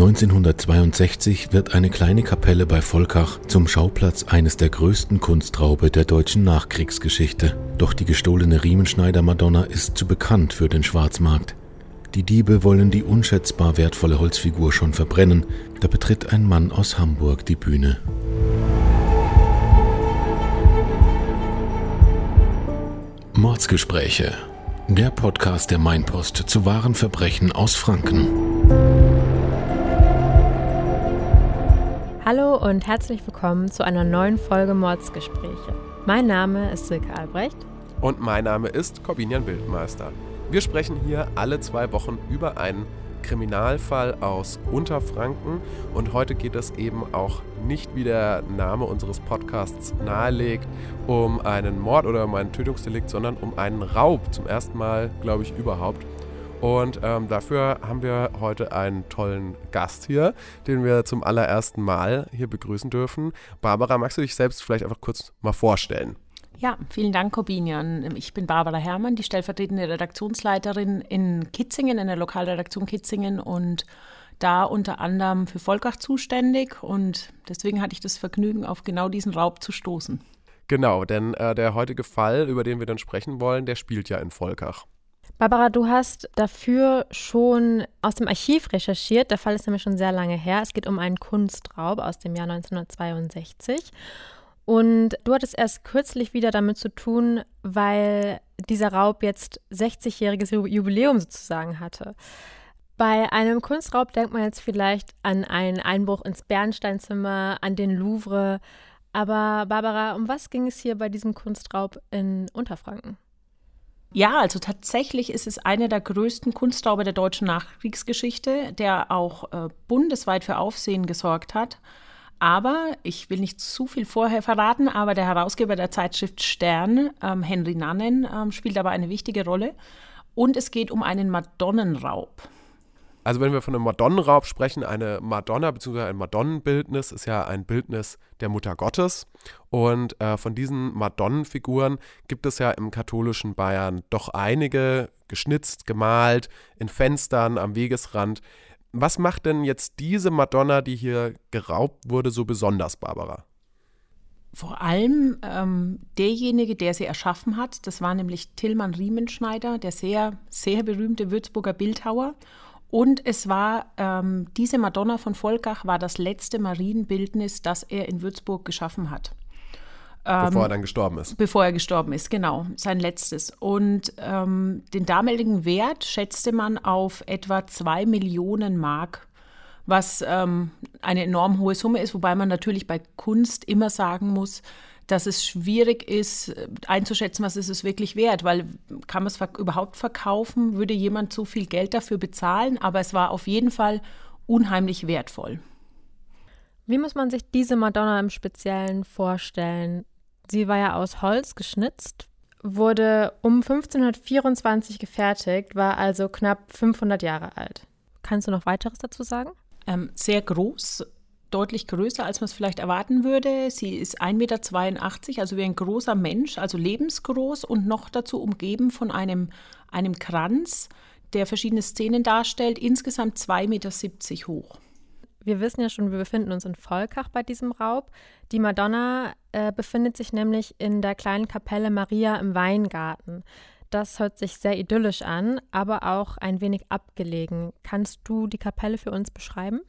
1962 wird eine kleine Kapelle bei Volkach zum Schauplatz eines der größten Kunstraube der deutschen Nachkriegsgeschichte. Doch die gestohlene Riemenschneider-Madonna ist zu bekannt für den Schwarzmarkt. Die Diebe wollen die unschätzbar wertvolle Holzfigur schon verbrennen. Da betritt ein Mann aus Hamburg die Bühne. Mordsgespräche. Der Podcast der Mainpost zu wahren Verbrechen aus Franken. Hallo und herzlich willkommen zu einer neuen Folge Mordsgespräche. Mein Name ist Silke Albrecht. Und mein Name ist Corbinian Bildmeister. Wir sprechen hier alle zwei Wochen über einen Kriminalfall aus Unterfranken und heute geht es eben auch nicht, wie der Name unseres Podcasts nahelegt, um einen Mord oder um ein Tötungsdelikt, sondern um einen Raub. Zum ersten Mal, glaube ich, überhaupt. Und ähm, dafür haben wir heute einen tollen Gast hier, den wir zum allerersten Mal hier begrüßen dürfen. Barbara, magst du dich selbst vielleicht einfach kurz mal vorstellen? Ja, vielen Dank, Corbinian. Ich bin Barbara Herrmann, die stellvertretende Redaktionsleiterin in Kitzingen, in der Lokalredaktion Kitzingen und da unter anderem für Volkach zuständig. Und deswegen hatte ich das Vergnügen, auf genau diesen Raub zu stoßen. Genau, denn äh, der heutige Fall, über den wir dann sprechen wollen, der spielt ja in Volkach. Barbara, du hast dafür schon aus dem Archiv recherchiert. Der Fall ist nämlich schon sehr lange her. Es geht um einen Kunstraub aus dem Jahr 1962. Und du hattest erst kürzlich wieder damit zu tun, weil dieser Raub jetzt 60-jähriges Jubiläum sozusagen hatte. Bei einem Kunstraub denkt man jetzt vielleicht an einen Einbruch ins Bernsteinzimmer, an den Louvre. Aber Barbara, um was ging es hier bei diesem Kunstraub in Unterfranken? Ja, also tatsächlich ist es einer der größten Kunstraube der deutschen Nachkriegsgeschichte, der auch äh, bundesweit für Aufsehen gesorgt hat. Aber ich will nicht zu viel vorher verraten, aber der Herausgeber der Zeitschrift Stern, ähm, Henry Nannen, ähm, spielt dabei eine wichtige Rolle. Und es geht um einen Madonnenraub. Also wenn wir von einem Madonnenraub sprechen, eine Madonna bzw. ein Madonnenbildnis ist ja ein Bildnis der Mutter Gottes. Und äh, von diesen Madonnenfiguren gibt es ja im katholischen Bayern doch einige geschnitzt, gemalt, in Fenstern, am Wegesrand. Was macht denn jetzt diese Madonna, die hier geraubt wurde, so besonders, Barbara? Vor allem ähm, derjenige, der sie erschaffen hat, das war nämlich Tillmann Riemenschneider, der sehr, sehr berühmte Würzburger Bildhauer. Und es war, ähm, diese Madonna von Volkach war das letzte Marienbildnis, das er in Würzburg geschaffen hat. Bevor er ähm, dann gestorben ist. Bevor er gestorben ist, genau, sein letztes. Und ähm, den damaligen Wert schätzte man auf etwa zwei Millionen Mark, was ähm, eine enorm hohe Summe ist, wobei man natürlich bei Kunst immer sagen muss, dass es schwierig ist einzuschätzen, was ist es wirklich wert, weil kann man es überhaupt verkaufen, würde jemand so viel Geld dafür bezahlen, aber es war auf jeden Fall unheimlich wertvoll. Wie muss man sich diese Madonna im Speziellen vorstellen? Sie war ja aus Holz geschnitzt, wurde um 1524 gefertigt, war also knapp 500 Jahre alt. Kannst du noch weiteres dazu sagen? Ähm, sehr groß, deutlich größer, als man es vielleicht erwarten würde. Sie ist 1,82 Meter, also wie ein großer Mensch, also lebensgroß und noch dazu umgeben von einem, einem Kranz, der verschiedene Szenen darstellt, insgesamt 2,70 Meter hoch. Wir wissen ja schon, wir befinden uns in Volkach bei diesem Raub. Die Madonna äh, befindet sich nämlich in der kleinen Kapelle Maria im Weingarten. Das hört sich sehr idyllisch an, aber auch ein wenig abgelegen. Kannst du die Kapelle für uns beschreiben?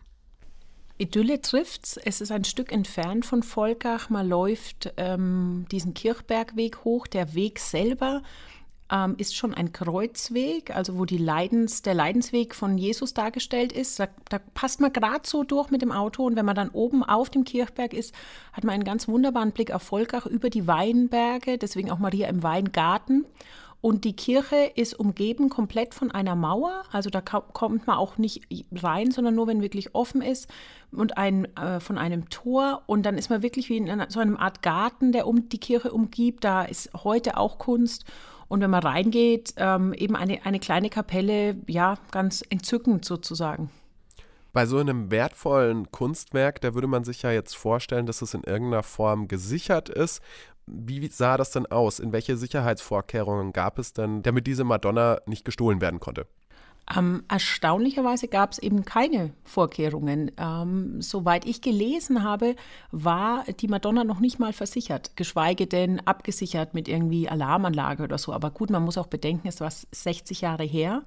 Idylle trifft's. Es ist ein Stück entfernt von Volkach. Man läuft ähm, diesen Kirchbergweg hoch. Der Weg selber ähm, ist schon ein Kreuzweg, also wo Leidens, der Leidensweg von Jesus dargestellt ist. Da, da passt man gerade so durch mit dem Auto und wenn man dann oben auf dem Kirchberg ist, hat man einen ganz wunderbaren Blick auf Volkach über die Weinberge, deswegen auch Maria im Weingarten. Und die Kirche ist umgeben komplett von einer Mauer. Also da kommt man auch nicht rein, sondern nur, wenn wirklich offen ist. Und ein, äh, von einem Tor. Und dann ist man wirklich wie in einer, so einer Art Garten, der um die Kirche umgibt. Da ist heute auch Kunst. Und wenn man reingeht, ähm, eben eine, eine kleine Kapelle, ja, ganz entzückend sozusagen. Bei so einem wertvollen Kunstwerk, da würde man sich ja jetzt vorstellen, dass es in irgendeiner Form gesichert ist. Wie sah das denn aus? In welche Sicherheitsvorkehrungen gab es denn, damit diese Madonna nicht gestohlen werden konnte? Ähm, erstaunlicherweise gab es eben keine Vorkehrungen. Ähm, soweit ich gelesen habe, war die Madonna noch nicht mal versichert, geschweige denn abgesichert mit irgendwie Alarmanlage oder so. Aber gut, man muss auch bedenken, es war 60 Jahre her.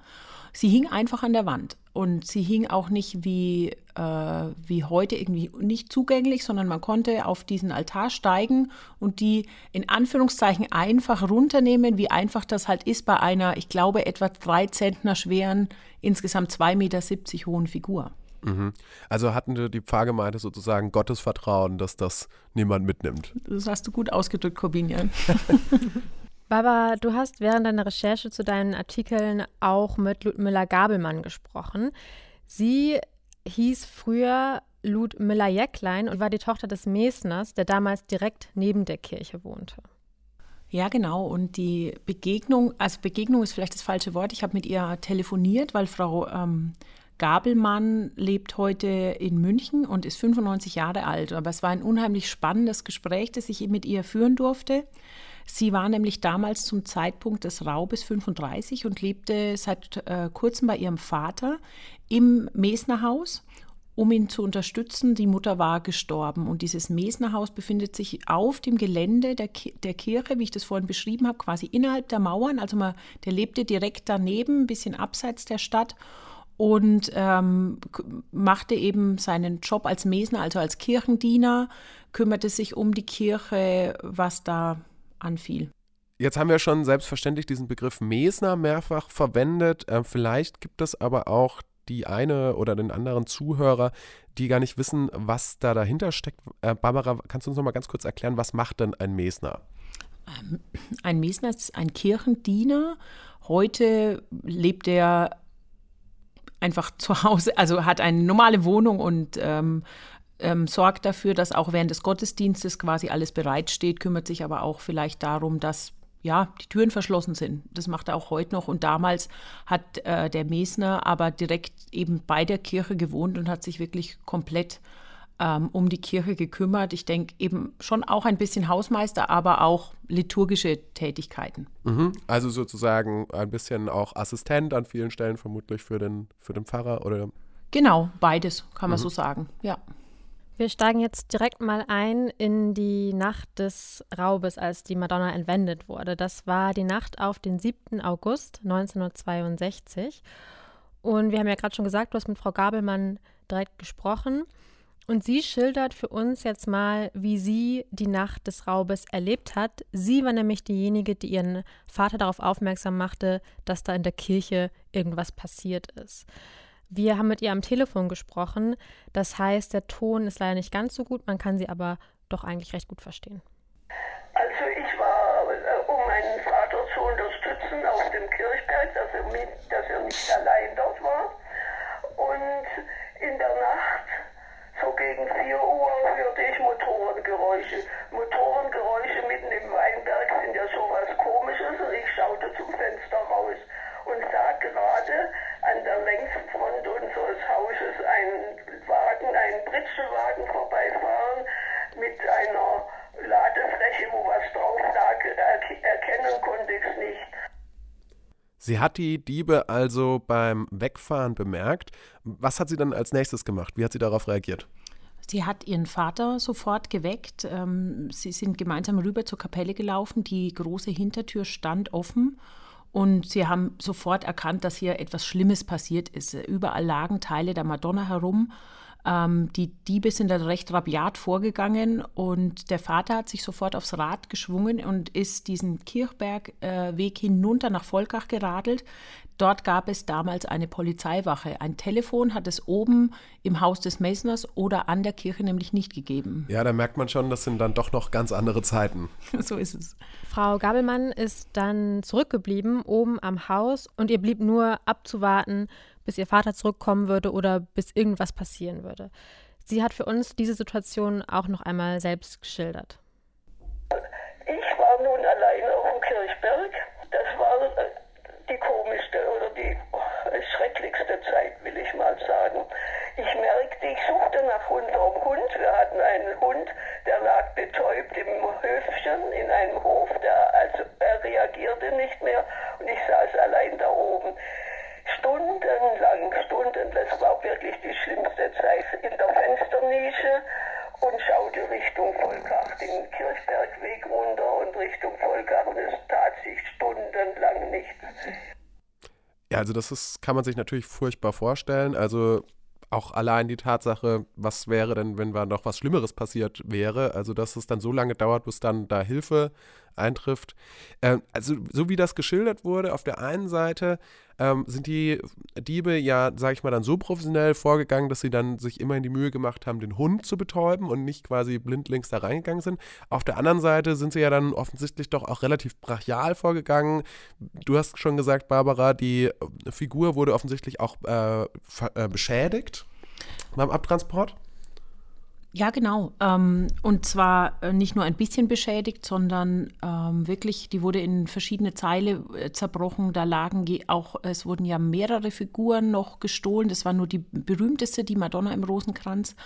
Sie hing einfach an der Wand und sie hing auch nicht wie, äh, wie heute irgendwie nicht zugänglich, sondern man konnte auf diesen Altar steigen und die in Anführungszeichen einfach runternehmen, wie einfach das halt ist bei einer, ich glaube, etwa drei Zentner schweren, insgesamt 2,70 Meter hohen Figur. Mhm. Also hatten die Pfarrgemeinde sozusagen Gottesvertrauen, dass das niemand mitnimmt. Das hast du gut ausgedrückt, Corbinian. Barbara, du hast während deiner Recherche zu deinen Artikeln auch mit Ludmilla Gabelmann gesprochen. Sie hieß früher Ludmilla Jäcklein und war die Tochter des Mesners, der damals direkt neben der Kirche wohnte. Ja, genau. Und die Begegnung, also Begegnung ist vielleicht das falsche Wort. Ich habe mit ihr telefoniert, weil Frau ähm, Gabelmann lebt heute in München und ist 95 Jahre alt. Aber es war ein unheimlich spannendes Gespräch, das ich mit ihr führen durfte. Sie war nämlich damals zum Zeitpunkt des Raubes 35 und lebte seit äh, kurzem bei ihrem Vater im Mesnerhaus um ihn zu unterstützen. Die Mutter war gestorben und dieses Mesnerhaus befindet sich auf dem Gelände der, Ki der Kirche, wie ich das vorhin beschrieben habe, quasi innerhalb der Mauern. Also man, der lebte direkt daneben, ein bisschen abseits der Stadt und ähm, machte eben seinen Job als Mesner, also als Kirchendiener, kümmerte sich um die Kirche, was da anfiel. Jetzt haben wir schon selbstverständlich diesen Begriff Mesner mehrfach verwendet. Äh, vielleicht gibt es aber auch die eine oder den anderen Zuhörer, die gar nicht wissen, was da dahinter steckt. Äh, Barbara, kannst du uns noch mal ganz kurz erklären, was macht denn ein Mesner? Ähm, ein Mesner ist ein Kirchendiener. Heute lebt er einfach zu Hause, also hat eine normale Wohnung und ähm, ähm, sorgt dafür, dass auch während des Gottesdienstes quasi alles bereitsteht, kümmert sich aber auch vielleicht darum, dass ja, die Türen verschlossen sind. Das macht er auch heute noch. Und damals hat äh, der Mesner aber direkt eben bei der Kirche gewohnt und hat sich wirklich komplett ähm, um die Kirche gekümmert. Ich denke eben schon auch ein bisschen Hausmeister, aber auch liturgische Tätigkeiten. Mhm. Also sozusagen ein bisschen auch Assistent an vielen Stellen vermutlich für den, für den Pfarrer oder? Genau, beides kann man mhm. so sagen, ja. Wir steigen jetzt direkt mal ein in die Nacht des Raubes, als die Madonna entwendet wurde. Das war die Nacht auf den 7. August 1962. Und wir haben ja gerade schon gesagt, du hast mit Frau Gabelmann direkt gesprochen. Und sie schildert für uns jetzt mal, wie sie die Nacht des Raubes erlebt hat. Sie war nämlich diejenige, die ihren Vater darauf aufmerksam machte, dass da in der Kirche irgendwas passiert ist. Wir haben mit ihr am Telefon gesprochen. Das heißt, der Ton ist leider nicht ganz so gut, man kann sie aber doch eigentlich recht gut verstehen. Also ich war, äh, um meinen Vater zu unterstützen auf dem Kirchberg, dass er, mit, dass er nicht allein dort war. Und in der Nacht, so gegen 4 Uhr, hörte ich Motorengeräusche. Motorengeräusche mitten im Weinberg sind ja sowas Komisches und ich schaute zum Fenster raus und sah gerade an der Längsfront unseres Hauses einen Wagen, einen Britzelwagen vorbeifahren mit einer Ladefläche, wo was drauf lag. erkennen konnte ich es nicht. Sie hat die Diebe also beim Wegfahren bemerkt. Was hat sie dann als nächstes gemacht? Wie hat sie darauf reagiert? Sie hat ihren Vater sofort geweckt. Ähm, sie sind gemeinsam rüber zur Kapelle gelaufen. Die große Hintertür stand offen und sie haben sofort erkannt, dass hier etwas Schlimmes passiert ist. Überall lagen Teile der Madonna herum. Ähm, die Diebe sind da recht rabiat vorgegangen und der Vater hat sich sofort aufs Rad geschwungen und ist diesen Kirchbergweg äh, hinunter nach Volkach geradelt. Dort gab es damals eine Polizeiwache. Ein Telefon hat es oben im Haus des Messners oder an der Kirche nämlich nicht gegeben. Ja, da merkt man schon, das sind dann doch noch ganz andere Zeiten. so ist es. Frau Gabelmann ist dann zurückgeblieben oben am Haus und ihr blieb nur abzuwarten, bis ihr Vater zurückkommen würde oder bis irgendwas passieren würde. Sie hat für uns diese Situation auch noch einmal selbst geschildert. Ich war nun alleine auf dem Kirchberg. Das war äh, die komischste oder die schrecklichste Zeit, will ich mal sagen. Ich merkte, ich suchte nach unserem Hund. Wir hatten einen Hund, der lag betäubt im Höfchen in einem Hof. Der, also, er reagierte nicht mehr und ich saß allein da oben. Stunden Und das war wirklich die schlimmste Zeit in der Fensternische und schaute Richtung Volkach, den Kirchbergweg runter und Richtung Volkach und es tat sich stundenlang nichts. Ja, also das ist, kann man sich natürlich furchtbar vorstellen. Also auch allein die Tatsache, was wäre denn, wenn da noch was Schlimmeres passiert wäre, also dass es dann so lange dauert, bis dann da Hilfe eintrifft. Ähm, also so wie das geschildert wurde, auf der einen Seite ähm, sind die Diebe ja, sag ich mal, dann so professionell vorgegangen, dass sie dann sich immer in die Mühe gemacht haben, den Hund zu betäuben und nicht quasi blindlings da reingegangen sind. Auf der anderen Seite sind sie ja dann offensichtlich doch auch relativ brachial vorgegangen. Du hast schon gesagt, Barbara, die Figur wurde offensichtlich auch äh, äh, beschädigt beim Abtransport. Ja, genau. Ähm, und zwar äh, nicht nur ein bisschen beschädigt, sondern ähm, wirklich, die wurde in verschiedene Teile äh, zerbrochen. Da lagen auch, es wurden ja mehrere Figuren noch gestohlen. Das war nur die berühmteste, die Madonna im Rosenkranz.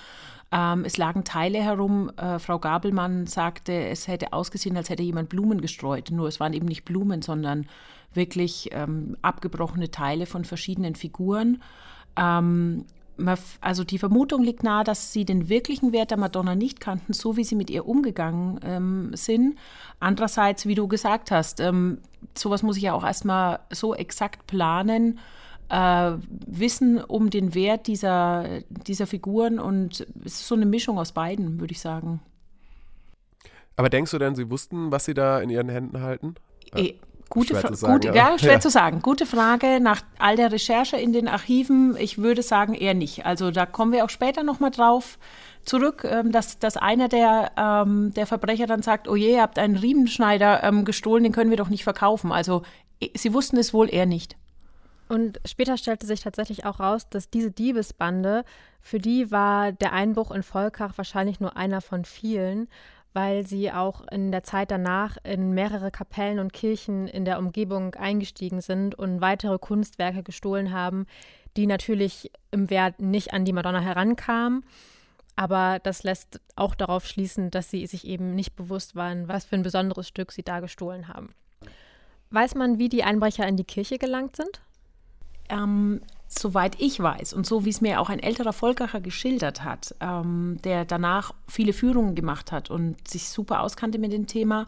Ähm, es lagen Teile herum. Äh, Frau Gabelmann sagte, es hätte ausgesehen, als hätte jemand Blumen gestreut. Nur es waren eben nicht Blumen, sondern wirklich ähm, abgebrochene Teile von verschiedenen Figuren. Ähm, also die Vermutung liegt nahe, dass sie den wirklichen Wert der Madonna nicht kannten, so wie sie mit ihr umgegangen ähm, sind. Andererseits, wie du gesagt hast, ähm, sowas muss ich ja auch erstmal so exakt planen, äh, wissen um den Wert dieser, dieser Figuren und es ist so eine Mischung aus beiden, würde ich sagen. Aber denkst du denn, sie wussten, was sie da in ihren Händen halten? Gute schwer, zu sagen, gute, ja. ja. schwer ja. zu sagen. Gute Frage. Nach all der Recherche in den Archiven, ich würde sagen eher nicht. Also da kommen wir auch später nochmal drauf zurück, ähm, dass, dass einer der, ähm, der Verbrecher dann sagt, oh je, ihr habt einen Riemenschneider ähm, gestohlen, den können wir doch nicht verkaufen. Also sie wussten es wohl eher nicht. Und später stellte sich tatsächlich auch raus, dass diese Diebesbande, für die war der Einbruch in Volkach wahrscheinlich nur einer von vielen weil sie auch in der Zeit danach in mehrere Kapellen und Kirchen in der Umgebung eingestiegen sind und weitere Kunstwerke gestohlen haben, die natürlich im Wert nicht an die Madonna herankamen. Aber das lässt auch darauf schließen, dass sie sich eben nicht bewusst waren, was für ein besonderes Stück sie da gestohlen haben. Weiß man, wie die Einbrecher in die Kirche gelangt sind? Ähm, soweit ich weiß und so wie es mir auch ein älterer Volkacher geschildert hat, ähm, der danach viele Führungen gemacht hat und sich super auskannte mit dem Thema,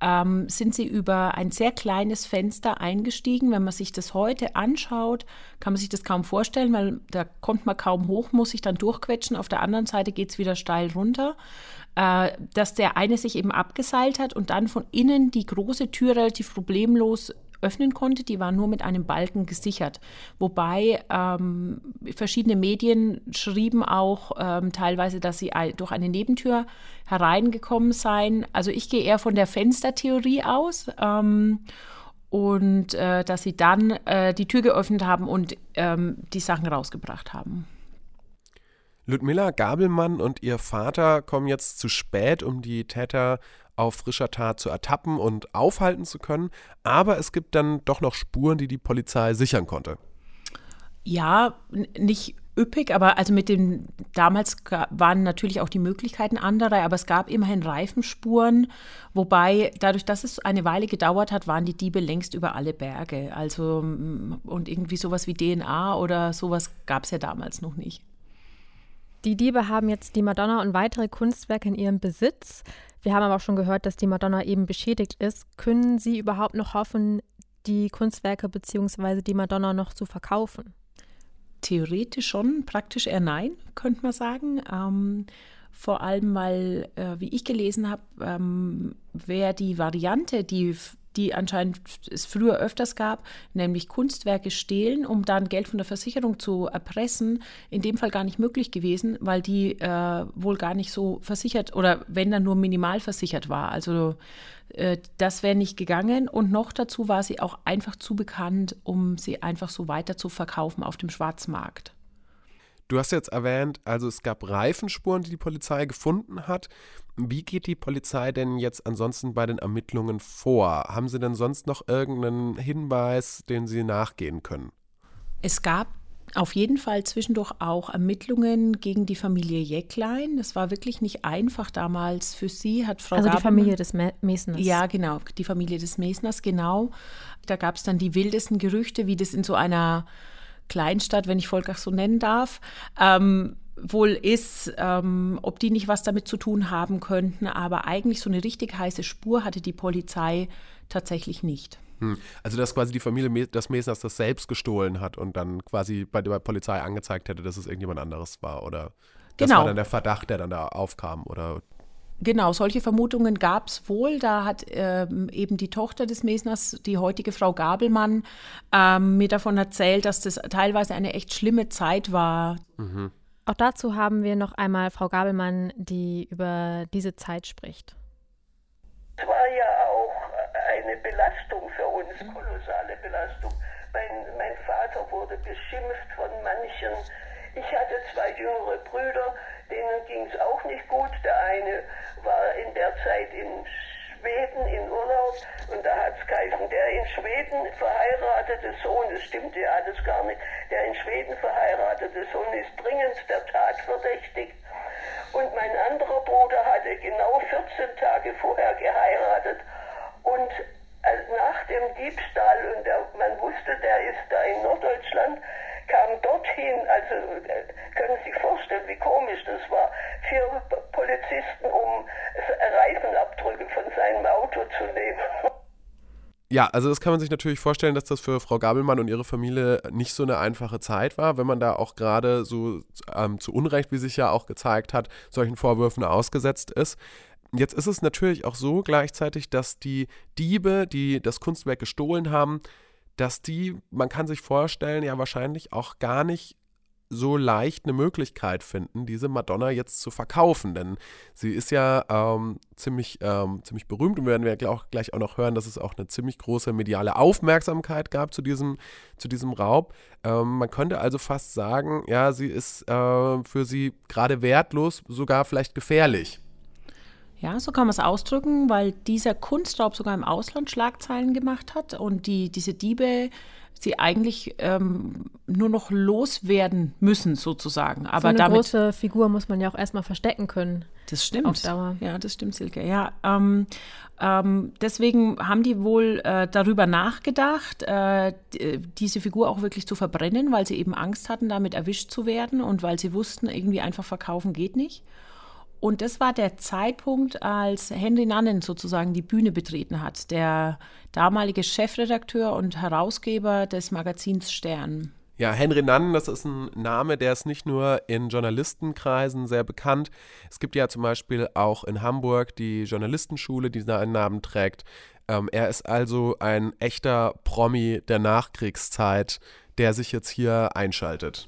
ähm, sind sie über ein sehr kleines Fenster eingestiegen. Wenn man sich das heute anschaut, kann man sich das kaum vorstellen, weil da kommt man kaum hoch, muss sich dann durchquetschen. Auf der anderen Seite geht es wieder steil runter. Äh, dass der eine sich eben abgeseilt hat und dann von innen die große Tür relativ problemlos öffnen konnte. Die war nur mit einem Balken gesichert. Wobei ähm, verschiedene Medien schrieben auch ähm, teilweise, dass sie durch eine Nebentür hereingekommen seien. Also ich gehe eher von der Fenstertheorie aus. Ähm, und äh, dass sie dann äh, die Tür geöffnet haben und ähm, die Sachen rausgebracht haben. Ludmilla Gabelmann und ihr Vater kommen jetzt zu spät, um die Täter auf frischer Tat zu ertappen und aufhalten zu können. Aber es gibt dann doch noch Spuren, die die Polizei sichern konnte. Ja, nicht üppig, aber also mit dem, damals waren natürlich auch die Möglichkeiten andere, aber es gab immerhin Reifenspuren, wobei dadurch, dass es eine Weile gedauert hat, waren die Diebe längst über alle Berge. Also und irgendwie sowas wie DNA oder sowas gab es ja damals noch nicht. Die Diebe haben jetzt die Madonna und weitere Kunstwerke in ihrem Besitz. Wir haben aber auch schon gehört, dass die Madonna eben beschädigt ist. Können Sie überhaupt noch hoffen, die Kunstwerke bzw. die Madonna noch zu verkaufen? Theoretisch schon, praktisch eher nein, könnte man sagen. Ähm, vor allem, weil, äh, wie ich gelesen habe, ähm, wäre die Variante, die die anscheinend es früher öfters gab, nämlich Kunstwerke stehlen, um dann Geld von der Versicherung zu erpressen, in dem Fall gar nicht möglich gewesen, weil die äh, wohl gar nicht so versichert oder wenn dann nur minimal versichert war. Also äh, das wäre nicht gegangen und noch dazu war sie auch einfach zu bekannt, um sie einfach so weiter zu verkaufen auf dem Schwarzmarkt. Du hast jetzt erwähnt, also es gab Reifenspuren, die die Polizei gefunden hat. Wie geht die Polizei denn jetzt ansonsten bei den Ermittlungen vor? Haben Sie denn sonst noch irgendeinen Hinweis, den Sie nachgehen können? Es gab auf jeden Fall zwischendurch auch Ermittlungen gegen die Familie Jäcklein. Das war wirklich nicht einfach damals für sie, hat Frau Also die Familie des Mesners. Ja, genau, die Familie des Mesners, genau. Da gab es dann die wildesten Gerüchte, wie das in so einer Kleinstadt, wenn ich Volkach so nennen darf, ähm, wohl ist, ähm, ob die nicht was damit zu tun haben könnten. Aber eigentlich so eine richtig heiße Spur hatte die Polizei tatsächlich nicht. Hm. Also dass quasi die Familie des Mesners das selbst gestohlen hat und dann quasi bei der Polizei angezeigt hätte, dass es irgendjemand anderes war oder das genau. war dann der Verdacht, der dann da aufkam oder Genau, solche Vermutungen gab es wohl. Da hat ähm, eben die Tochter des Mesners, die heutige Frau Gabelmann, ähm, mir davon erzählt, dass das teilweise eine echt schlimme Zeit war. Mhm. Auch dazu haben wir noch einmal Frau Gabelmann, die über diese Zeit spricht. Es war ja auch eine Belastung für uns, kolossale Belastung. Mein, mein Vater wurde beschimpft von manchen. Ich hatte zwei jüngere Brüder, denen ging es auch nicht gut. Der eine war in der Zeit in Schweden in Urlaub und da hat es geheißen, der in Schweden verheiratete Sohn, das stimmte ja alles gar nicht, der in Schweden verheiratete Sohn ist dringend der Tat verdächtigt. Und mein anderer Bruder hatte genau 14 Tage vorher geheiratet und nach dem Diebstahl und der, man wusste, der ist da in Norddeutschland, kam dorthin, also äh, können Sie sich vorstellen, wie komisch das war, vier Polizisten, um Reifenabdrücke von seinem Auto zu nehmen. Ja, also das kann man sich natürlich vorstellen, dass das für Frau Gabelmann und ihre Familie nicht so eine einfache Zeit war, wenn man da auch gerade so ähm, zu Unrecht, wie sich ja auch gezeigt hat, solchen Vorwürfen ausgesetzt ist. Jetzt ist es natürlich auch so gleichzeitig, dass die Diebe, die das Kunstwerk gestohlen haben, dass die, man kann sich vorstellen, ja wahrscheinlich auch gar nicht so leicht eine Möglichkeit finden, diese Madonna jetzt zu verkaufen. Denn sie ist ja ähm, ziemlich, ähm, ziemlich berühmt und werden wir auch gleich auch noch hören, dass es auch eine ziemlich große mediale Aufmerksamkeit gab zu diesem, zu diesem Raub. Ähm, man könnte also fast sagen, ja, sie ist äh, für sie gerade wertlos, sogar vielleicht gefährlich. Ja, so kann man es ausdrücken, weil dieser Kunstraub sogar im Ausland Schlagzeilen gemacht hat und die, diese Diebe sie eigentlich ähm, nur noch loswerden müssen, sozusagen. Aber so eine damit, große Figur muss man ja auch erstmal verstecken können. Das stimmt. Auf Dauer. Ja, das stimmt, Silke. Ja, ähm, ähm, deswegen haben die wohl äh, darüber nachgedacht, äh, diese Figur auch wirklich zu verbrennen, weil sie eben Angst hatten, damit erwischt zu werden und weil sie wussten, irgendwie einfach verkaufen geht nicht. Und das war der Zeitpunkt, als Henry Nannen sozusagen die Bühne betreten hat, der damalige Chefredakteur und Herausgeber des Magazins Stern. Ja, Henry Nannen, das ist ein Name, der ist nicht nur in Journalistenkreisen sehr bekannt. Es gibt ja zum Beispiel auch in Hamburg die Journalistenschule, die seinen Namen trägt. Ähm, er ist also ein echter Promi der Nachkriegszeit, der sich jetzt hier einschaltet.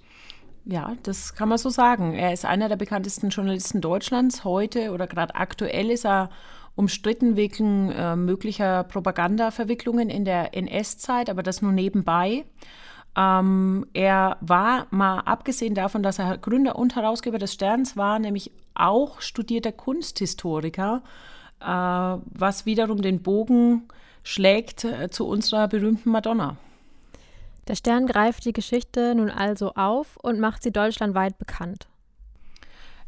Ja, das kann man so sagen. Er ist einer der bekanntesten Journalisten Deutschlands. Heute oder gerade aktuell ist er umstritten wegen äh, möglicher Propagandaverwicklungen in der NS-Zeit, aber das nur nebenbei. Ähm, er war mal abgesehen davon, dass er Gründer und Herausgeber des Sterns war, nämlich auch studierter Kunsthistoriker, äh, was wiederum den Bogen schlägt äh, zu unserer berühmten Madonna. Der Stern greift die Geschichte nun also auf und macht sie deutschlandweit bekannt.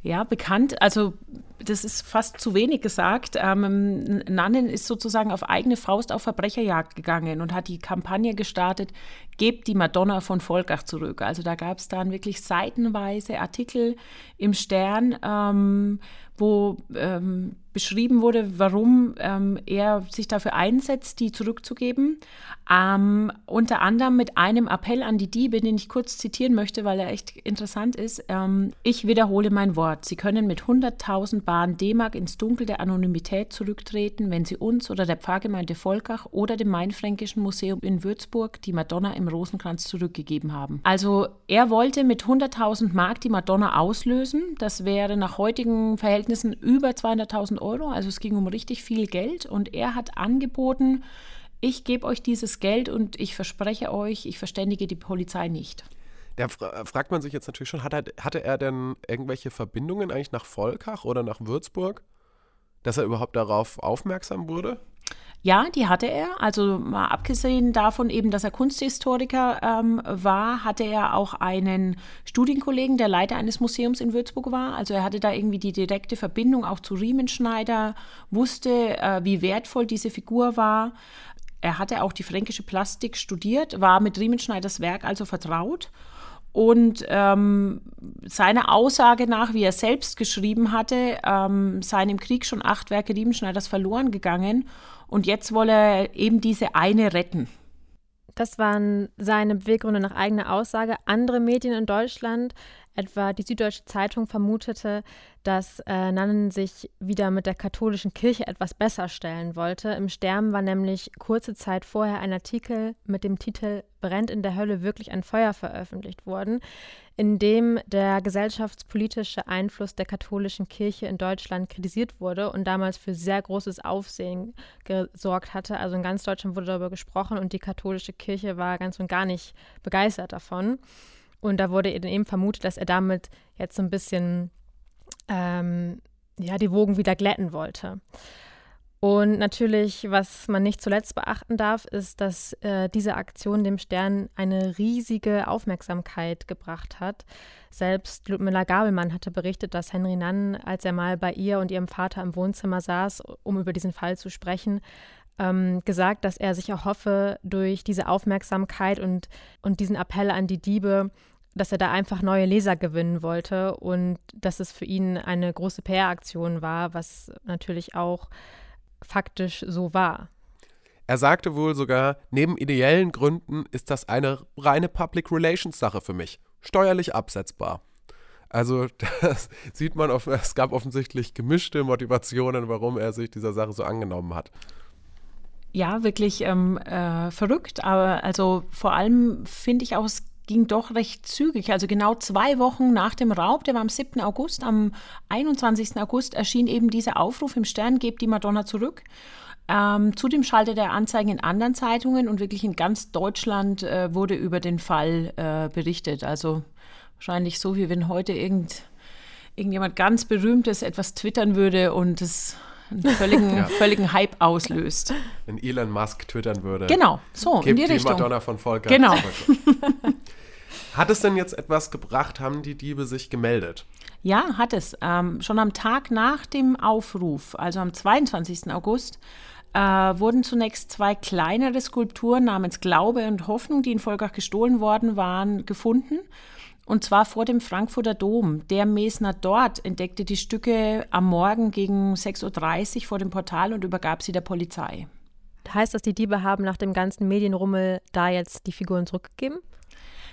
Ja, bekannt, also das ist fast zu wenig gesagt. Ähm, Nannen ist sozusagen auf eigene Faust auf Verbrecherjagd gegangen und hat die Kampagne gestartet, Gebt die Madonna von Volkach zurück. Also da gab es dann wirklich seitenweise Artikel im Stern, ähm, wo ähm, beschrieben wurde, warum ähm, er sich dafür einsetzt, die zurückzugeben. Ähm, unter anderem mit einem Appell an die Diebe, den ich kurz zitieren möchte, weil er echt interessant ist. Ähm, ich wiederhole mein Wort. Sie können mit 100.000 Bahn D-Mark ins Dunkel der Anonymität zurücktreten, wenn Sie uns oder der Pfarrgemeinde Volkach oder dem Mainfränkischen Museum in Würzburg die Madonna im Rosenkranz zurückgegeben haben. Also er wollte mit 100.000 Mark die Madonna auslösen. Das wäre nach heutigen Verhältnissen über 200.000 Euro. Also es ging um richtig viel Geld und er hat angeboten, ich gebe euch dieses Geld und ich verspreche euch, ich verständige die Polizei nicht. Da fragt man sich jetzt natürlich schon, hatte, hatte er denn irgendwelche Verbindungen eigentlich nach Volkach oder nach Würzburg, dass er überhaupt darauf aufmerksam wurde? Ja, die hatte er. Also mal abgesehen davon eben, dass er Kunsthistoriker ähm, war, hatte er auch einen Studienkollegen, der Leiter eines Museums in Würzburg war. Also er hatte da irgendwie die direkte Verbindung auch zu Riemenschneider, wusste, äh, wie wertvoll diese Figur war. Er hatte auch die fränkische Plastik studiert, war mit Riemenschneiders Werk also vertraut. Und ähm, seiner Aussage nach, wie er selbst geschrieben hatte, ähm, seien im Krieg schon acht Werke Riemenschneiders verloren gegangen. Und jetzt wolle er eben diese eine retten. Das waren seine Beweggründe nach eigener Aussage. Andere Medien in Deutschland Etwa die Süddeutsche Zeitung vermutete, dass äh, Nannen sich wieder mit der katholischen Kirche etwas besser stellen wollte. Im Sterben war nämlich kurze Zeit vorher ein Artikel mit dem Titel Brennt in der Hölle wirklich ein Feuer veröffentlicht worden, in dem der gesellschaftspolitische Einfluss der katholischen Kirche in Deutschland kritisiert wurde und damals für sehr großes Aufsehen gesorgt hatte. Also in ganz Deutschland wurde darüber gesprochen und die katholische Kirche war ganz und gar nicht begeistert davon. Und da wurde eben vermutet, dass er damit jetzt so ein bisschen ähm, ja, die Wogen wieder glätten wollte. Und natürlich, was man nicht zuletzt beachten darf, ist, dass äh, diese Aktion dem Stern eine riesige Aufmerksamkeit gebracht hat. Selbst Ludmilla Gabelmann hatte berichtet, dass Henry Nann, als er mal bei ihr und ihrem Vater im Wohnzimmer saß, um über diesen Fall zu sprechen, ähm, gesagt, dass er sich erhoffe, durch diese Aufmerksamkeit und, und diesen Appell an die Diebe, dass er da einfach neue Leser gewinnen wollte und dass es für ihn eine große PR-Aktion war, was natürlich auch faktisch so war. Er sagte wohl sogar, neben ideellen Gründen ist das eine reine Public Relations Sache für mich, steuerlich absetzbar. Also das sieht man, es gab offensichtlich gemischte Motivationen, warum er sich dieser Sache so angenommen hat ja, wirklich ähm, äh, verrückt. Aber also vor allem finde ich auch, es ging doch recht zügig. Also genau zwei Wochen nach dem Raub, der war am 7. August, am 21. August erschien eben dieser Aufruf im Stern, gebt die Madonna zurück. Ähm, zudem schaltete er Anzeigen in anderen Zeitungen und wirklich in ganz Deutschland äh, wurde über den Fall äh, berichtet. Also wahrscheinlich so, wie wenn heute irgend, irgendjemand ganz Berühmtes etwas twittern würde und es einen völligen, ja. völligen Hype auslöst. Wenn Elon Musk twittern würde. Genau, so in die, die Richtung. Madonna von Volker. Genau. Hat es denn jetzt etwas gebracht? Haben die Diebe sich gemeldet? Ja, hat es. Ähm, schon am Tag nach dem Aufruf, also am 22. August, äh, wurden zunächst zwei kleinere Skulpturen namens Glaube und Hoffnung, die in Volkach gestohlen worden waren, gefunden. Und zwar vor dem Frankfurter Dom. Der Mesner dort entdeckte die Stücke am Morgen gegen 6.30 Uhr vor dem Portal und übergab sie der Polizei. Heißt das, die Diebe haben nach dem ganzen Medienrummel da jetzt die Figuren zurückgegeben?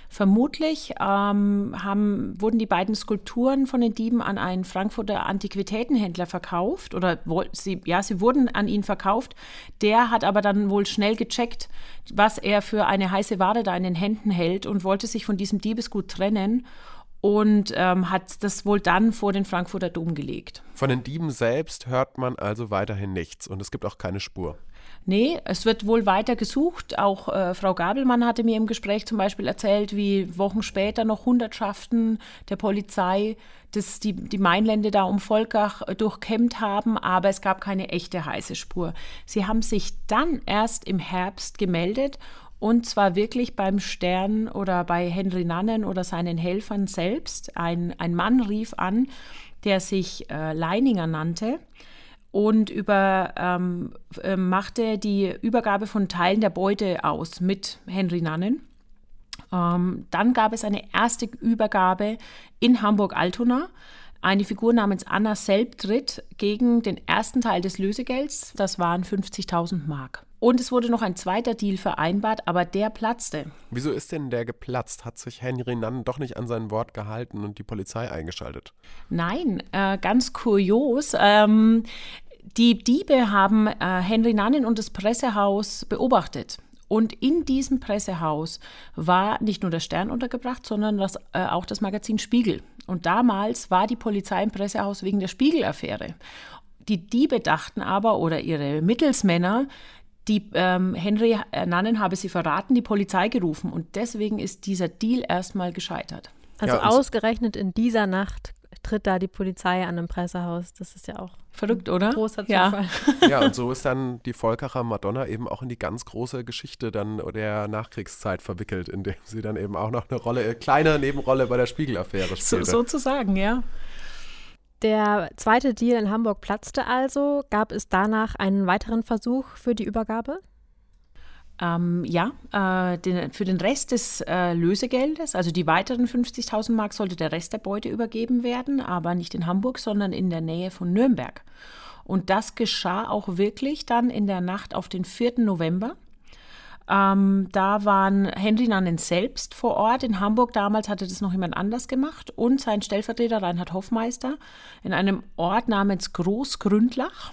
Vermutlich ähm, haben, wurden die beiden Skulpturen von den Dieben an einen Frankfurter Antiquitätenhändler verkauft oder sie, ja, sie wurden an ihn verkauft. Der hat aber dann wohl schnell gecheckt, was er für eine heiße Ware da in den Händen hält und wollte sich von diesem Diebesgut trennen und ähm, hat das wohl dann vor den Frankfurter Dom gelegt. Von den Dieben selbst hört man also weiterhin nichts und es gibt auch keine Spur. Nee, es wird wohl weiter gesucht. Auch äh, Frau Gabelmann hatte mir im Gespräch zum Beispiel erzählt, wie Wochen später noch Hundertschaften der Polizei das, die, die Mainlände da um Volkach durchkämmt haben, aber es gab keine echte heiße Spur. Sie haben sich dann erst im Herbst gemeldet und zwar wirklich beim Stern oder bei Henry Nannen oder seinen Helfern selbst. Ein, ein Mann rief an, der sich äh, Leininger nannte und über, ähm, äh, machte die Übergabe von Teilen der Beute aus mit Henry Nannen. Ähm, dann gab es eine erste Übergabe in Hamburg-Altona. Eine Figur namens Anna Selbtritt gegen den ersten Teil des Lösegelds. Das waren 50.000 Mark. Und es wurde noch ein zweiter Deal vereinbart, aber der platzte. Wieso ist denn der geplatzt? Hat sich Henry Nann doch nicht an sein Wort gehalten und die Polizei eingeschaltet? Nein, äh, ganz kurios. Ähm, die Diebe haben äh, Henry Nannen und das Pressehaus beobachtet. Und in diesem Pressehaus war nicht nur der Stern untergebracht, sondern das, äh, auch das Magazin Spiegel. Und damals war die Polizei im Pressehaus wegen der Spiegel-Affäre. Die Diebe dachten aber, oder ihre Mittelsmänner, die ähm, Henry Nannen habe sie verraten, die Polizei gerufen. Und deswegen ist dieser Deal erstmal gescheitert. Also ja, ausgerechnet in dieser Nacht tritt da die Polizei an einem Pressehaus. Das ist ja auch verrückt, oder? Großer Zufall. Ja. ja, und so ist dann die Volkacher Madonna eben auch in die ganz große Geschichte dann der Nachkriegszeit verwickelt, indem sie dann eben auch noch eine Rolle, eine kleine Nebenrolle bei der Spiegelaffäre spielte. So, sozusagen, ja. Der zweite Deal in Hamburg platzte also. Gab es danach einen weiteren Versuch für die Übergabe? Ähm, ja, äh, den, für den Rest des äh, Lösegeldes, also die weiteren 50.000 Mark, sollte der Rest der Beute übergeben werden, aber nicht in Hamburg, sondern in der Nähe von Nürnberg. Und das geschah auch wirklich dann in der Nacht auf den 4. November. Ähm, da waren Henry Nannen selbst vor Ort. In Hamburg damals hatte das noch jemand anders gemacht und sein Stellvertreter Reinhard Hoffmeister in einem Ort namens Großgründlach.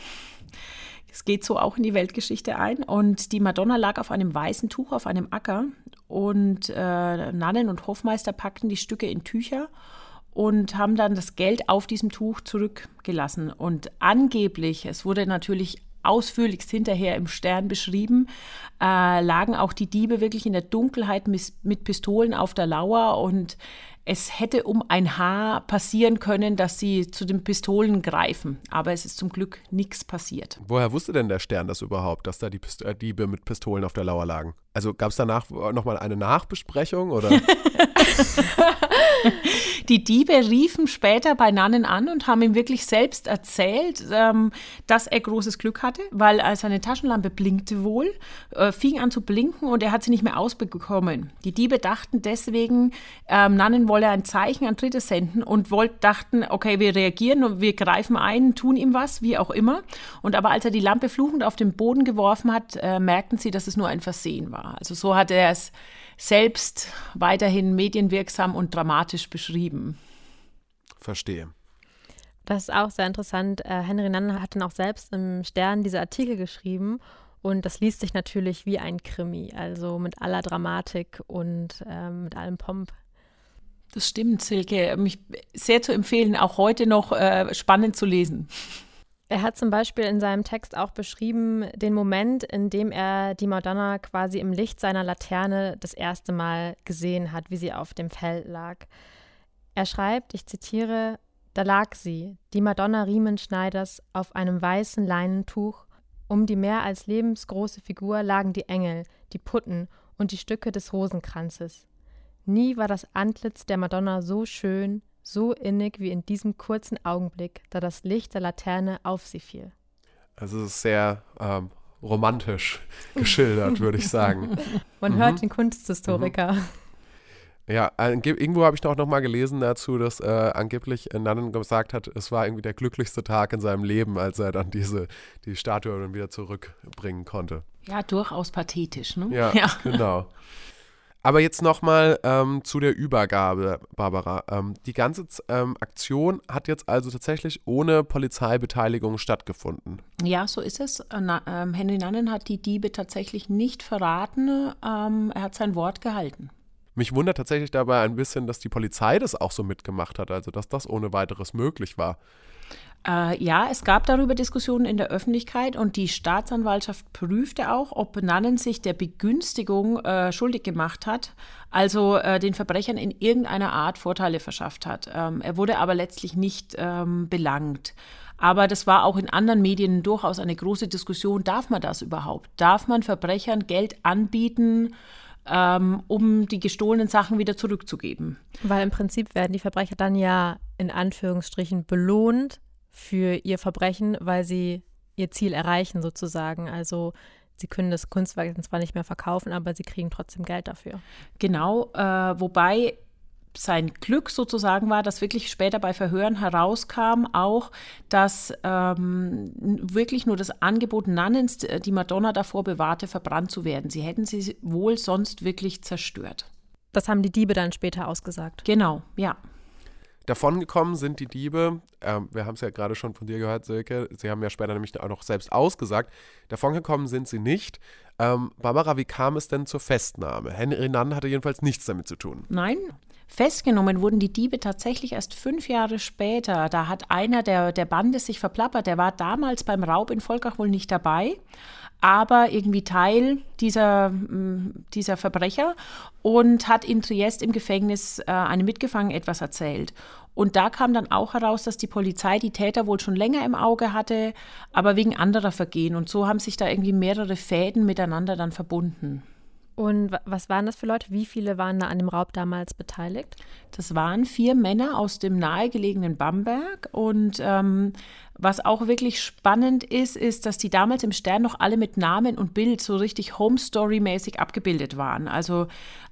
Es geht so auch in die Weltgeschichte ein. Und die Madonna lag auf einem weißen Tuch auf einem Acker. Und äh, Nannen und Hofmeister packten die Stücke in Tücher und haben dann das Geld auf diesem Tuch zurückgelassen. Und angeblich, es wurde natürlich ausführlichst hinterher im Stern beschrieben, äh, lagen auch die Diebe wirklich in der Dunkelheit mit, mit Pistolen auf der Lauer und es hätte um ein Haar passieren können, dass sie zu den Pistolen greifen. Aber es ist zum Glück nichts passiert. Woher wusste denn der Stern das überhaupt, dass da die Pist äh, Diebe mit Pistolen auf der Lauer lagen? Also gab es danach nochmal eine Nachbesprechung oder? die Diebe riefen später bei Nannen an und haben ihm wirklich selbst erzählt, ähm, dass er großes Glück hatte, weil seine Taschenlampe blinkte wohl, äh, fing an zu blinken und er hat sie nicht mehr ausbekommen. Die Diebe dachten deswegen, ähm, Nannen wolle ein Zeichen an Dritte senden und wollt, dachten, okay, wir reagieren und wir greifen ein, tun ihm was, wie auch immer. Und aber als er die Lampe fluchend auf den Boden geworfen hat, äh, merkten sie, dass es nur ein Versehen war. Also so hat er es selbst weiterhin medienwirksam und dramatisch beschrieben. Verstehe. Das ist auch sehr interessant. Äh, Henry Nann hat dann auch selbst im Stern diese Artikel geschrieben und das liest sich natürlich wie ein Krimi, also mit aller Dramatik und äh, mit allem Pomp. Das stimmt, Silke. Mich sehr zu empfehlen, auch heute noch äh, spannend zu lesen. Er hat zum Beispiel in seinem Text auch beschrieben den Moment, in dem er die Madonna quasi im Licht seiner Laterne das erste Mal gesehen hat, wie sie auf dem Feld lag. Er schreibt, ich zitiere, da lag sie, die Madonna Riemenschneiders, auf einem weißen Leinentuch. Um die mehr als lebensgroße Figur lagen die Engel, die Putten und die Stücke des Rosenkranzes. Nie war das Antlitz der Madonna so schön, so innig wie in diesem kurzen Augenblick, da das Licht der Laterne auf sie fiel. Also es ist sehr ähm, romantisch geschildert, würde ich sagen. Man mhm. hört den Kunsthistoriker. Mhm. Ja, irgendwo habe ich auch noch mal gelesen dazu, dass äh, angeblich Nannen gesagt hat, es war irgendwie der glücklichste Tag in seinem Leben, als er dann diese die Statue dann wieder zurückbringen konnte. Ja, durchaus pathetisch, ne? Ja, ja. genau. Aber jetzt nochmal ähm, zu der Übergabe, Barbara. Ähm, die ganze ähm, Aktion hat jetzt also tatsächlich ohne Polizeibeteiligung stattgefunden. Ja, so ist es. Äh, na, ähm, Henry Nannen hat die Diebe tatsächlich nicht verraten. Ähm, er hat sein Wort gehalten. Mich wundert tatsächlich dabei ein bisschen, dass die Polizei das auch so mitgemacht hat, also dass das ohne weiteres möglich war. Äh, ja, es gab darüber Diskussionen in der Öffentlichkeit und die Staatsanwaltschaft prüfte auch, ob Nannen sich der Begünstigung äh, schuldig gemacht hat, also äh, den Verbrechern in irgendeiner Art Vorteile verschafft hat. Ähm, er wurde aber letztlich nicht ähm, belangt. Aber das war auch in anderen Medien durchaus eine große Diskussion. Darf man das überhaupt? Darf man Verbrechern Geld anbieten? Ähm, um die gestohlenen Sachen wieder zurückzugeben. Weil im Prinzip werden die Verbrecher dann ja in Anführungsstrichen belohnt, für ihr Verbrechen, weil sie ihr Ziel erreichen sozusagen. Also sie können das Kunstwerk zwar nicht mehr verkaufen, aber sie kriegen trotzdem Geld dafür. Genau, äh, wobei sein Glück sozusagen war, dass wirklich später bei Verhören herauskam, auch, dass ähm, wirklich nur das Angebot Nannens die Madonna davor bewahrte, verbrannt zu werden. Sie hätten sie wohl sonst wirklich zerstört. Das haben die Diebe dann später ausgesagt. Genau, ja. Davongekommen sind die Diebe, äh, wir haben es ja gerade schon von dir gehört, Silke, sie haben ja später nämlich auch noch selbst ausgesagt, davongekommen sind sie nicht. Ähm, Barbara, wie kam es denn zur Festnahme? Henry Nann hatte jedenfalls nichts damit zu tun. Nein, Festgenommen wurden die Diebe tatsächlich erst fünf Jahre später. Da hat einer der, der Bande sich verplappert. Der war damals beim Raub in Volkach wohl nicht dabei aber irgendwie Teil dieser, mm, dieser Verbrecher und hat in Triest im Gefängnis äh, einem Mitgefangenen etwas erzählt. Und da kam dann auch heraus, dass die Polizei die Täter wohl schon länger im Auge hatte, aber wegen anderer Vergehen. Und so haben sich da irgendwie mehrere Fäden miteinander dann verbunden. Und was waren das für Leute? Wie viele waren da an dem Raub damals beteiligt? Das waren vier Männer aus dem nahegelegenen Bamberg. Und ähm, was auch wirklich spannend ist, ist, dass die damals im Stern noch alle mit Namen und Bild so richtig Home Story-mäßig abgebildet waren. Also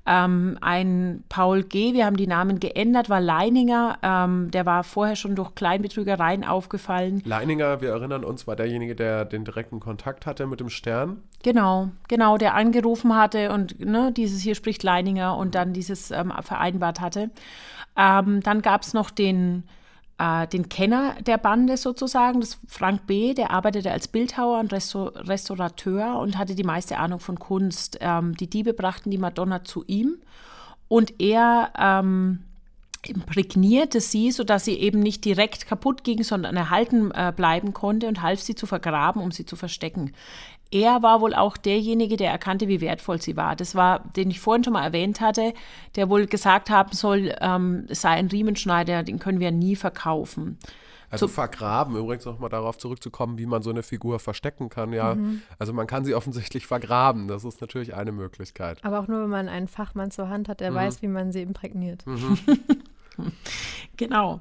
ähm, ein Paul G., wir haben die Namen geändert, war Leininger. Ähm, der war vorher schon durch Kleinbetrügereien aufgefallen. Leininger, wir erinnern uns, war derjenige, der den direkten Kontakt hatte mit dem Stern. Genau, genau, der angerufen hatte und ne, dieses hier spricht Leininger und dann dieses ähm, vereinbart hatte. Ähm, dann gab es noch den äh, den Kenner der Bande sozusagen, das Frank B., der arbeitete als Bildhauer und Restaurateur und hatte die meiste Ahnung von Kunst. Ähm, die Diebe brachten die Madonna zu ihm und er ähm, imprägnierte sie, sodass sie eben nicht direkt kaputt ging, sondern erhalten äh, bleiben konnte und half sie zu vergraben, um sie zu verstecken er war wohl auch derjenige, der erkannte, wie wertvoll sie war. Das war, den ich vorhin schon mal erwähnt hatte, der wohl gesagt haben soll, ähm, es sei ein Riemenschneider, den können wir nie verkaufen. Also so, vergraben, übrigens nochmal darauf zurückzukommen, wie man so eine Figur verstecken kann, ja. Mhm. Also man kann sie offensichtlich vergraben, das ist natürlich eine Möglichkeit. Aber auch nur, wenn man einen Fachmann zur Hand hat, der mhm. weiß, wie man sie imprägniert. Mhm. genau.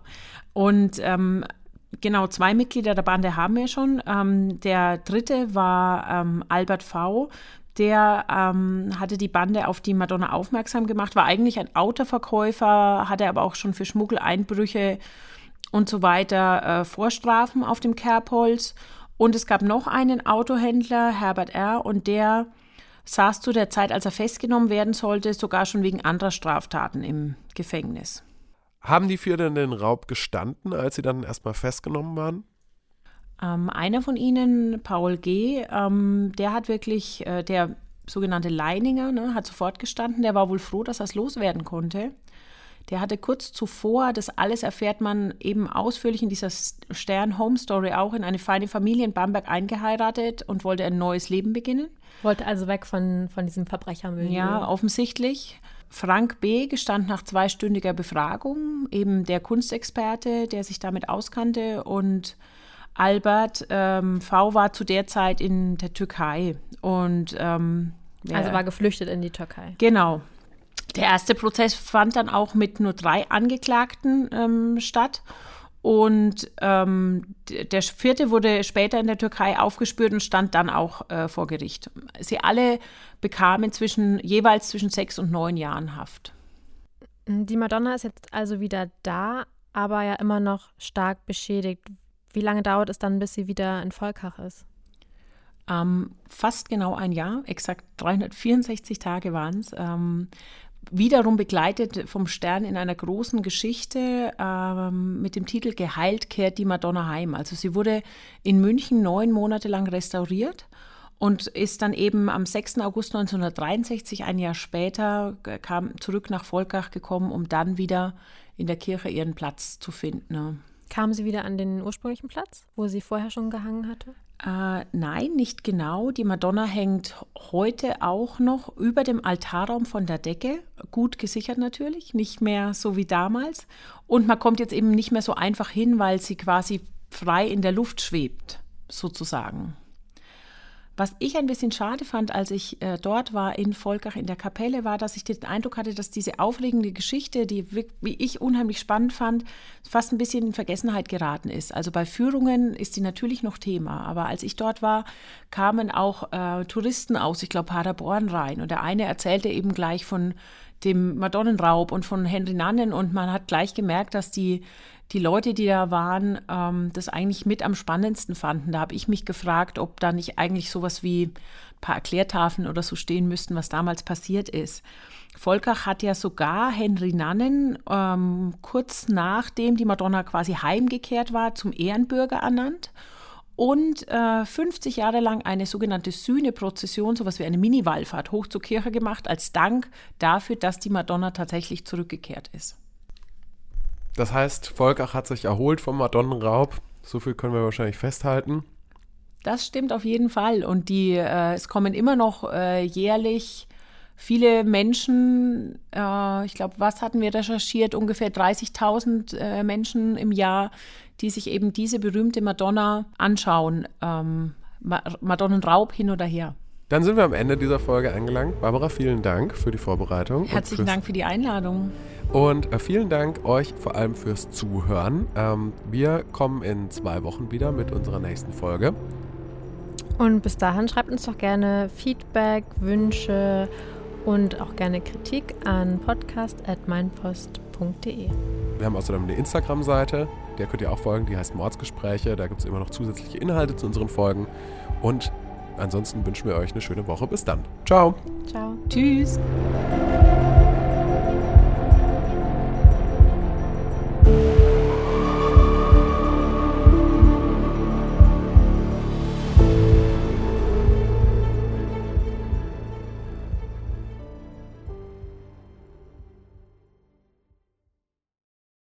Und ähm, Genau, zwei Mitglieder der Bande haben wir schon. Ähm, der dritte war ähm, Albert V., der ähm, hatte die Bande auf die Madonna aufmerksam gemacht, war eigentlich ein Autoverkäufer, hatte aber auch schon für Schmuggeleinbrüche und so weiter äh, Vorstrafen auf dem Kerbholz. Und es gab noch einen Autohändler, Herbert R., und der saß zu der Zeit, als er festgenommen werden sollte, sogar schon wegen anderer Straftaten im Gefängnis. Haben die vier denn den Raub gestanden, als sie dann erstmal festgenommen waren? Ähm, einer von ihnen, Paul G., ähm, der hat wirklich, äh, der sogenannte Leininger, ne, hat sofort gestanden. Der war wohl froh, dass er es loswerden konnte. Der hatte kurz zuvor, das alles erfährt man eben ausführlich in dieser Stern Home Story auch, in eine feine Familie in Bamberg eingeheiratet und wollte ein neues Leben beginnen. Wollte also weg von, von diesem Verbrechermilieu. Ja, offensichtlich. Frank B. gestand nach zweistündiger Befragung, eben der Kunstexperte, der sich damit auskannte, und Albert ähm, V. war zu der Zeit in der Türkei und ähm, also war geflüchtet in die Türkei. Genau. Der erste Prozess fand dann auch mit nur drei Angeklagten ähm, statt und ähm, der vierte wurde später in der Türkei aufgespürt und stand dann auch äh, vor Gericht. Sie alle bekamen zwischen, jeweils zwischen sechs und neun Jahren Haft. Die Madonna ist jetzt also wieder da, aber ja immer noch stark beschädigt. Wie lange dauert es dann, bis sie wieder in Volkach ist? Ähm, fast genau ein Jahr, exakt 364 Tage waren es. Ähm, wiederum begleitet vom Stern in einer großen Geschichte ähm, mit dem Titel Geheilt kehrt die Madonna heim. Also sie wurde in München neun Monate lang restauriert und ist dann eben am 6. August 1963, ein Jahr später, kam zurück nach Volkach gekommen, um dann wieder in der Kirche ihren Platz zu finden. Kam sie wieder an den ursprünglichen Platz, wo sie vorher schon gehangen hatte? Äh, nein, nicht genau. Die Madonna hängt heute auch noch über dem Altarraum von der Decke, gut gesichert natürlich, nicht mehr so wie damals. Und man kommt jetzt eben nicht mehr so einfach hin, weil sie quasi frei in der Luft schwebt, sozusagen. Was ich ein bisschen schade fand, als ich äh, dort war in Volkach in der Kapelle, war, dass ich den Eindruck hatte, dass diese aufregende Geschichte, die wie ich unheimlich spannend fand, fast ein bisschen in Vergessenheit geraten ist. Also bei Führungen ist sie natürlich noch Thema, aber als ich dort war, kamen auch äh, Touristen aus, ich glaube Paderborn rein und der eine erzählte eben gleich von dem Madonnenraub und von Henry Nannen und man hat gleich gemerkt, dass die die Leute, die da waren, ähm, das eigentlich mit am spannendsten fanden. Da habe ich mich gefragt, ob da nicht eigentlich sowas wie ein paar Erklärtafeln oder so stehen müssten, was damals passiert ist. Volkach hat ja sogar Henry Nannen ähm, kurz nachdem die Madonna quasi heimgekehrt war, zum Ehrenbürger ernannt und äh, 50 Jahre lang eine sogenannte Sühneprozession, sowas wie eine Mini-Wallfahrt hoch zur Kirche gemacht, als Dank dafür, dass die Madonna tatsächlich zurückgekehrt ist. Das heißt, Volkach hat sich erholt vom Madonnenraub. So viel können wir wahrscheinlich festhalten. Das stimmt auf jeden Fall. Und die, äh, es kommen immer noch äh, jährlich viele Menschen, äh, ich glaube, was hatten wir recherchiert? Ungefähr 30.000 äh, Menschen im Jahr, die sich eben diese berühmte Madonna anschauen. Ähm, Madonnenraub hin oder her. Dann sind wir am Ende dieser Folge angelangt. Barbara, vielen Dank für die Vorbereitung. Herzlichen Dank für die Einladung. Und äh, vielen Dank euch vor allem fürs Zuhören. Ähm, wir kommen in zwei Wochen wieder mit unserer nächsten Folge. Und bis dahin schreibt uns doch gerne Feedback, Wünsche und auch gerne Kritik an podcast.meinpost.de. Wir haben außerdem eine Instagram-Seite, der könnt ihr auch folgen, die heißt Mordsgespräche. Da gibt es immer noch zusätzliche Inhalte zu unseren Folgen. Und Ansonsten wünschen wir euch eine schöne Woche. Bis dann. Ciao. Ciao. Tschüss.